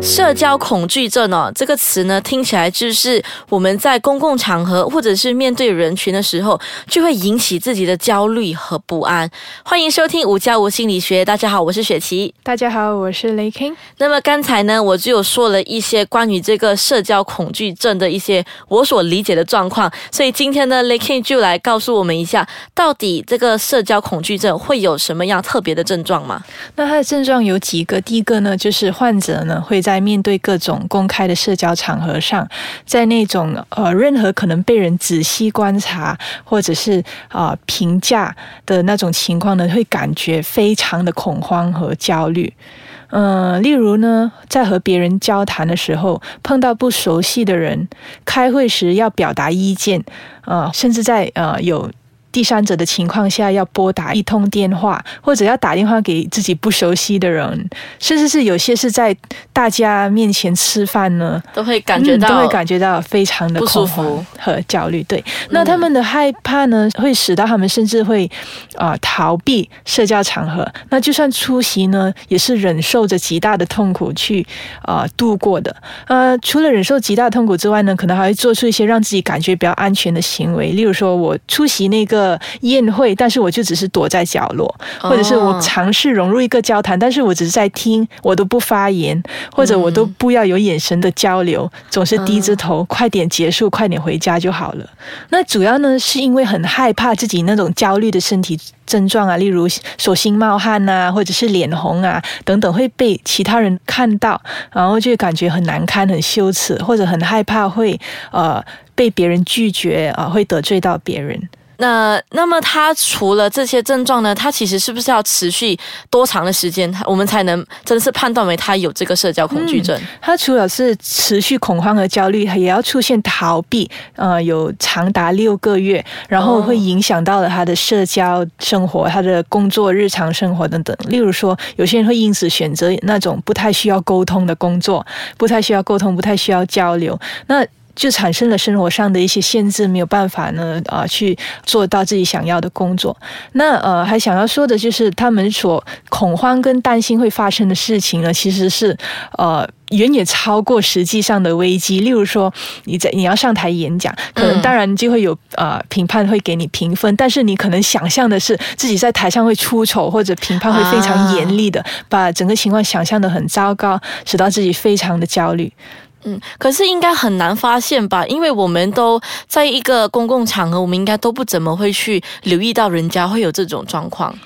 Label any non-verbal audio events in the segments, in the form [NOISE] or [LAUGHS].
社交恐惧症哦，这个词呢，听起来就是我们在公共场合或者是面对人群的时候，就会引起自己的焦虑和不安。欢迎收听五加五心理学，大家好，我是雪琪，大家好，我是雷 king。那么刚才呢，我就有说了一些关于这个社交恐惧症的一些我所理解的状况，所以今天呢，雷 king 就来告诉我们一下，到底这个社交恐惧症会有什么样特别的症状吗？那它的症状有几个，第一个呢，就是患者呢会在面对各种公开的社交场合上，在那种呃任何可能被人仔细观察或者是啊评价的那种情况呢，会感觉非常的恐慌和焦虑。嗯，例如呢，在和别人交谈的时候，碰到不熟悉的人，开会时要表达意见，啊，甚至在呃有。第三者的情况下，要拨打一通电话，或者要打电话给自己不熟悉的人，甚至是有些是在大家面前吃饭呢，都会感觉到都会感觉到非常的不舒服和焦虑。对，那他们的害怕呢，会使到他们甚至会啊逃避社交场合。那就算出席呢，也是忍受着极大的痛苦去啊度过的。呃，除了忍受极大痛苦之外呢，可能还会做出一些让自己感觉比较安全的行为，例如说我出席那个。个宴会，但是我就只是躲在角落，或者是我尝试融入一个交谈，但是我只是在听，我都不发言，或者我都不要有眼神的交流，总是低着头，快点结束，快点回家就好了。那主要呢，是因为很害怕自己那种焦虑的身体症状啊，例如手心冒汗啊，或者是脸红啊等等，会被其他人看到，然后就感觉很难堪、很羞耻，或者很害怕会呃被别人拒绝啊，会得罪到别人。那那么他除了这些症状呢？他其实是不是要持续多长的时间，我们才能真的是判断为他有这个社交恐惧症？他除了是持续恐慌和焦虑，也要出现逃避，呃，有长达六个月，然后会影响到了他的社交生活、他的工作、日常生活等等。例如说，有些人会因此选择那种不太需要沟通的工作，不太需要沟通、不太需要交流。那就产生了生活上的一些限制，没有办法呢啊去做到自己想要的工作。那呃还想要说的就是，他们所恐慌跟担心会发生的事情呢，其实是呃远远超过实际上的危机。例如说，你在你要上台演讲，可能当然就会有呃评判会给你评分，但是你可能想象的是自己在台上会出丑，或者评判会非常严厉的，把整个情况想象的很糟糕，使到自己非常的焦虑。嗯，可是应该很难发现吧？因为我们都在一个公共场合，我们应该都不怎么会去留意到人家会有这种状况。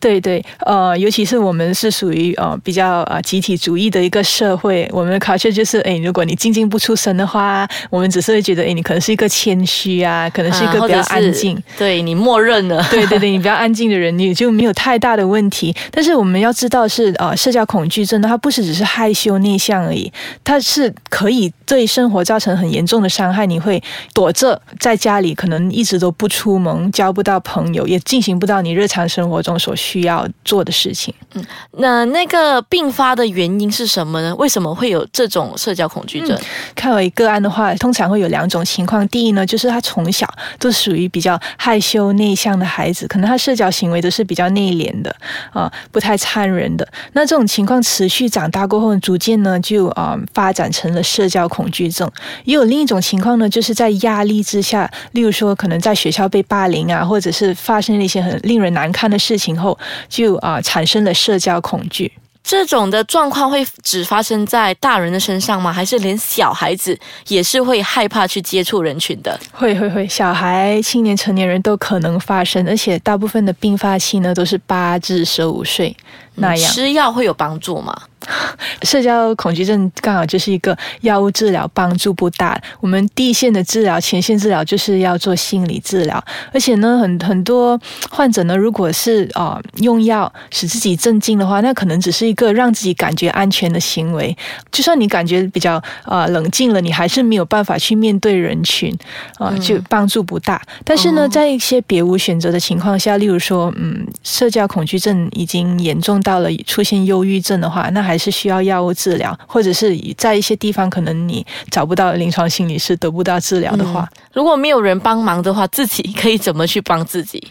对对，呃，尤其是我们是属于呃比较呃集体主义的一个社会，我们的考虑就是，哎，如果你静静不出声的话，我们只是会觉得，哎，你可能是一个谦虚啊，可能是一个比较安静，对你默认了，对对对，你比较安静的人，你就没有太大的问题。但是我们要知道是，呃，社交恐惧症呢，它不是只是害羞内向而已，它是可以对生活造成很严重的伤害。你会躲着在家里，可能一直都不出门，交不到朋友，也进行不到你日常生活中。所需要做的事情，嗯，那那个并发的原因是什么呢？为什么会有这种社交恐惧症？看为个案的话，通常会有两种情况。第一呢，就是他从小都属于比较害羞内向的孩子，可能他社交行为都是比较内敛的啊，不太参人的。那这种情况持续长大过后，逐渐呢就啊发展成了社交恐惧症。也有另一种情况呢，就是在压力之下，例如说可能在学校被霸凌啊，或者是发生了一些很令人难堪的事情。情后就啊产生了社交恐惧，这种的状况会只发生在大人的身上吗？还是连小孩子也是会害怕去接触人群的？会会会，小孩、青年、成年人都可能发生，而且大部分的并发期呢都是八至十五岁那样。吃药会有帮助吗？[LAUGHS] 社交恐惧症刚好就是一个药物治疗帮助不大。我们地线的治疗、前线治疗就是要做心理治疗，而且呢，很很多患者呢，如果是啊用药使自己镇静的话，那可能只是一个让自己感觉安全的行为。就算你感觉比较啊冷静了，你还是没有办法去面对人群啊，就帮助不大。但是呢，在一些别无选择的情况下，例如说，嗯，社交恐惧症已经严重到了出现忧郁症的话，那还。还是需要药物治疗，或者是在一些地方可能你找不到临床心理师得不到治疗的话，如果没有人帮忙的话，自己可以怎么去帮自己？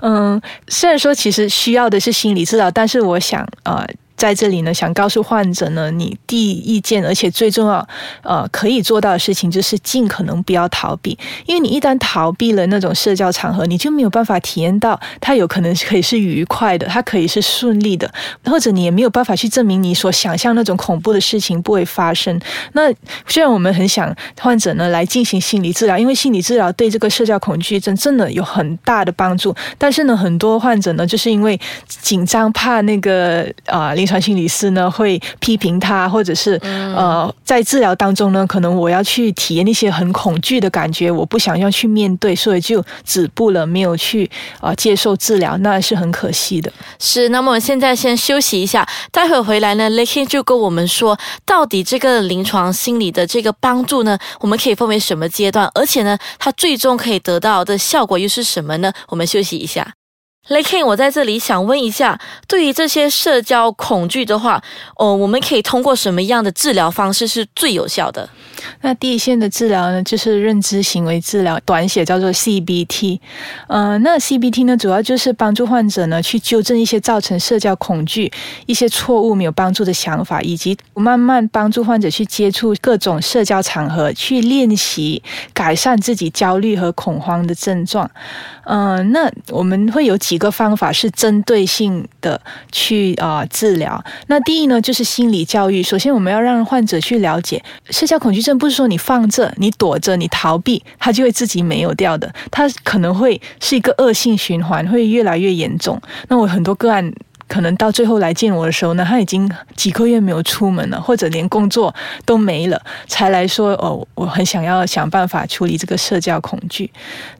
嗯，虽然说其实需要的是心理治疗，但是我想呃。在这里呢，想告诉患者呢，你第一件，而且最重要，呃，可以做到的事情就是尽可能不要逃避，因为你一旦逃避了那种社交场合，你就没有办法体验到它有可能可以是愉快的，它可以是顺利的，或者你也没有办法去证明你所想象那种恐怖的事情不会发生。那虽然我们很想患者呢来进行心理治疗，因为心理治疗对这个社交恐惧症真的有很大的帮助，但是呢，很多患者呢就是因为紧张，怕那个啊临床心理师呢会批评他，或者是呃，在治疗当中呢，可能我要去体验一些很恐惧的感觉，我不想要去面对，所以就止步了，没有去啊接受治疗，那是很可惜的。是，那么我们现在先休息一下，待会回来呢 l a k y 就跟我们说，到底这个临床心理的这个帮助呢，我们可以分为什么阶段，而且呢，它最终可以得到的效果又是什么呢？我们休息一下。雷 k i n 我在这里想问一下，对于这些社交恐惧的话，哦，我们可以通过什么样的治疗方式是最有效的？那第一线的治疗呢，就是认知行为治疗，短写叫做 CBT。嗯，那 CBT 呢，主要就是帮助患者呢去纠正一些造成社交恐惧、一些错误没有帮助的想法，以及慢慢帮助患者去接触各种社交场合，去练习改善自己焦虑和恐慌的症状。嗯，那我们会有几个方法是针对性的去啊治疗。那第一呢，就是心理教育。首先，我们要让患者去了解社交恐惧症不是说你放着、你躲着、你逃避，它就会自己没有掉的。它可能会是一个恶性循环，会越来越严重。那我很多个案。可能到最后来见我的时候呢，他已经几个月没有出门了，或者连工作都没了，才来说哦，我很想要想办法处理这个社交恐惧。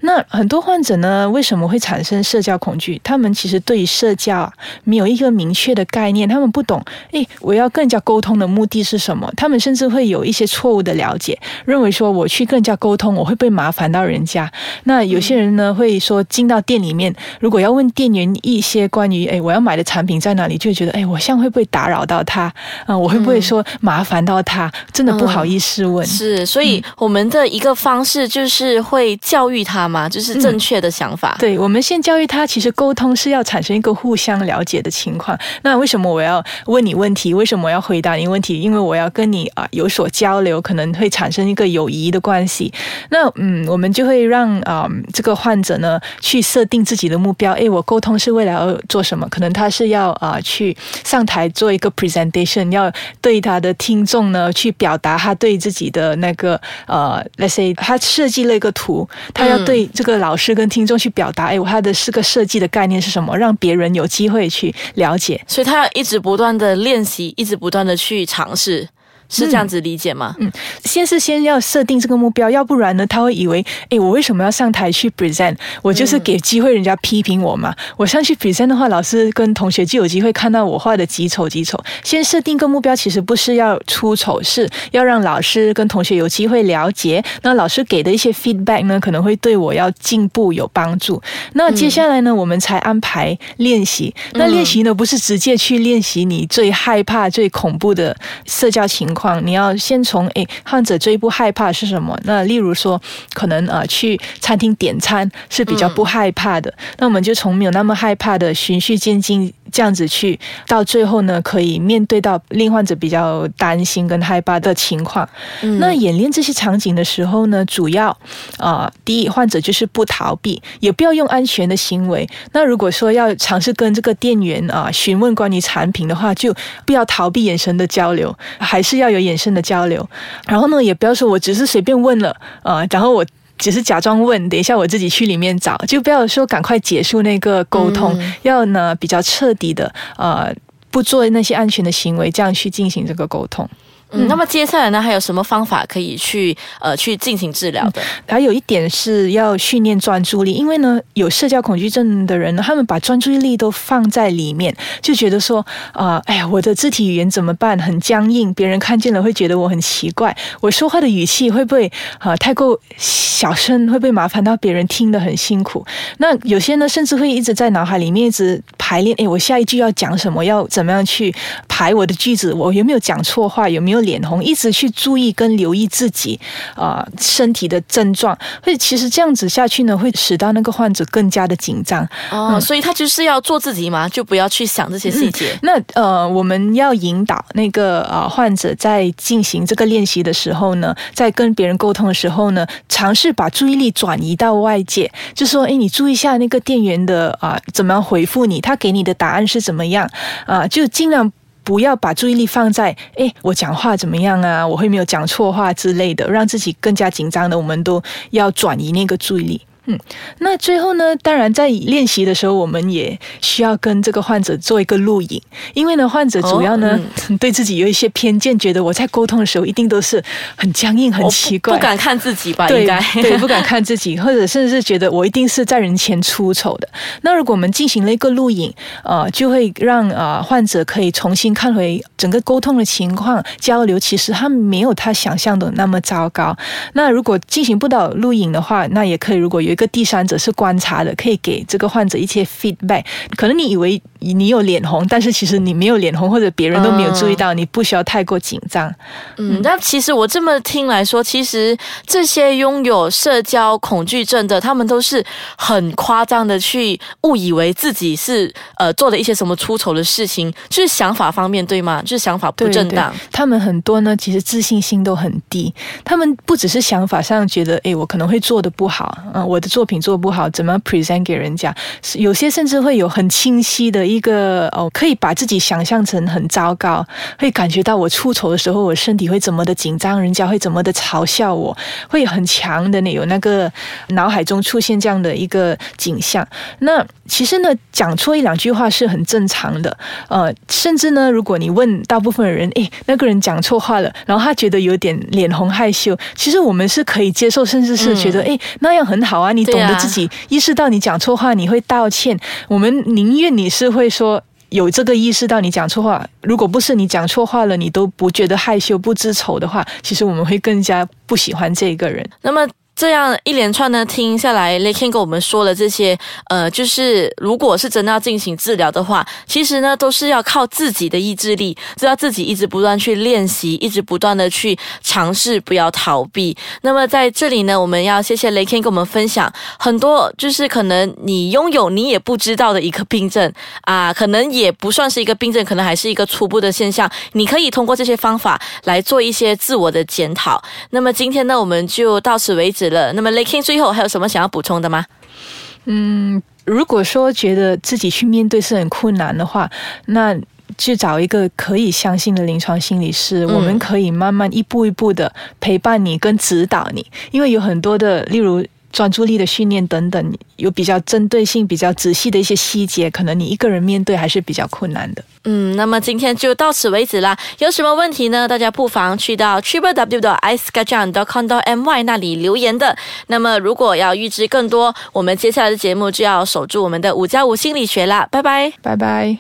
那很多患者呢，为什么会产生社交恐惧？他们其实对于社交啊没有一个明确的概念，他们不懂，诶，我要更加沟通的目的是什么？他们甚至会有一些错误的了解，认为说我去更加沟通，我会被麻烦到人家。那有些人呢会说，进到店里面，如果要问店员一些关于诶我要买的产产品在哪里，就觉得哎，我像会不会打扰到他啊？我会不会说麻烦到他？真的不好意思问。是，所以我们的一个方式就是会教育他嘛，就是正确的想法。对，我们先教育他，其实沟通是要产生一个互相了解的情况。那为什么我要问你问题？为什么我要回答你问题？因为我要跟你啊有所交流，可能会产生一个友谊的关系。那嗯，我们就会让啊这个患者呢去设定自己的目标。哎，我沟通是为了要做什么？可能他是。要啊，去上台做一个 presentation，要对他的听众呢去表达他对自己的那个呃，let's say 他设计了一个图，他要对这个老师跟听众去表达，哎，他的是个设计的概念是什么，让别人有机会去了解，所以他要一直不断的练习，一直不断的去尝试。是这样子理解吗？嗯，先是先要设定这个目标，要不然呢，他会以为，哎，我为什么要上台去 present？我就是给机会人家批评我嘛。我上去 present 的话，老师跟同学就有机会看到我画的几丑几丑。先设定个目标，其实不是要出丑，是要让老师跟同学有机会了解。那老师给的一些 feedback 呢，可能会对我要进步有帮助。那接下来呢，我们才安排练习。那练习呢，不是直接去练习你最害怕、最恐怖的社交情况。你要先从诶，患者最不害怕是什么？那例如说，可能呃去餐厅点餐是比较不害怕的，那我们就从没有那么害怕的循序渐进这样子去，到最后呢，可以面对到令患者比较担心跟害怕的情况。那演练这些场景的时候呢，主要啊，第一，患者就是不逃避，也不要用安全的行为。那如果说要尝试跟这个店员啊询问关于产品的话，就不要逃避眼神的交流，还是要。有眼神的交流，然后呢，也不要说我只是随便问了呃，然后我只是假装问，等一下我自己去里面找，就不要说赶快结束那个沟通，要呢比较彻底的呃，不做那些安全的行为，这样去进行这个沟通。嗯，那么接下来呢，还有什么方法可以去呃去进行治疗的？还有一点是要训练专注力，因为呢，有社交恐惧症的人呢，他们把专注力都放在里面，就觉得说啊，哎呀，我的肢体语言怎么办？很僵硬，别人看见了会觉得我很奇怪，我说话的语气会不会啊太过小声？会不会麻烦到别人听得很辛苦？那有些呢，甚至会一直在脑海里面一直排练，哎，我下一句要讲什么？要怎么样去排我的句子？我有没有讲错话？有没有？脸红，一直去注意跟留意自己啊身体的症状，会其实这样子下去呢，会使到那个患者更加的紧张哦。所以他就是要做自己嘛，就不要去想这些细节。那呃，我们要引导那个呃患者在进行这个练习的时候呢，在跟别人沟通的时候呢，尝试把注意力转移到外界，就说哎，你注意一下那个店员的啊怎么样回复你，他给你的答案是怎么样啊，就尽量。不要把注意力放在哎，我讲话怎么样啊？我会没有讲错话之类的，让自己更加紧张的，我们都要转移那个注意力。嗯，那最后呢？当然，在练习的时候，我们也需要跟这个患者做一个录影，因为呢，患者主要呢 [LAUGHS] 对自己有一些偏见，觉得我在沟通的时候一定都是很僵硬、很奇怪，不敢看自己吧？对，应该 [LAUGHS] 对，不敢看自己，或者甚至是觉得我一定是在人前出丑的。那如果我们进行了一个录影，呃，就会让呃患者可以重新看回整个沟通的情况，交流其实他没有他想象的那么糟糕。那如果进行不到录影的话，那也可以，如果有。一个第三者是观察的，可以给这个患者一些 feedback。可能你以为你有脸红，但是其实你没有脸红，或者别人都没有注意到，你不需要太过紧张。嗯，那其实我这么听来说，其实这些拥有社交恐惧症的，他们都是很夸张的去误以为自己是呃做了一些什么出丑的事情，就是想法方面对吗？就是想法不正当。他们很多呢，其实自信心都很低。他们不只是想法上觉得，哎，我可能会做的不好，嗯，我。的作品做不好，怎么 present 给人家？有些甚至会有很清晰的一个哦，可以把自己想象成很糟糕，会感觉到我出丑的时候，我身体会怎么的紧张，人家会怎么的嘲笑我，会很强的那有那个脑海中出现这样的一个景象。那其实呢，讲错一两句话是很正常的。呃，甚至呢，如果你问大部分的人，诶，那个人讲错话了，然后他觉得有点脸红害羞，其实我们是可以接受，甚至是觉得，诶，那样很好啊。你懂得自己意识到你讲错话，你会道歉。我们宁愿你是会说有这个意识到你讲错话，如果不是你讲错话了，你都不觉得害羞不知丑的话，其实我们会更加不喜欢这个人。那么。这样一连串呢，听下来，Lei King 跟我们说了这些，呃，就是如果是真的要进行治疗的话，其实呢，都是要靠自己的意志力，就要自己一直不断去练习，一直不断的去尝试，不要逃避。那么在这里呢，我们要谢谢 Lei King 跟我们分享很多，就是可能你拥有你也不知道的一个病症啊，可能也不算是一个病症，可能还是一个初步的现象。你可以通过这些方法来做一些自我的检讨。那么今天呢，我们就到此为止。了，那么 l a k i n 最后还有什么想要补充的吗？嗯，如果说觉得自己去面对是很困难的话，那去找一个可以相信的临床心理师，我们可以慢慢一步一步的陪伴你跟指导你，因为有很多的，例如。专注力的训练等等，有比较针对性、比较仔细的一些细节，可能你一个人面对还是比较困难的。嗯，那么今天就到此为止啦。有什么问题呢？大家不妨去到 triple w 的 i s k a j a n dot com my 那里留言的。那么如果要预知更多，我们接下来的节目就要守住我们的五加五心理学啦。拜拜，拜拜。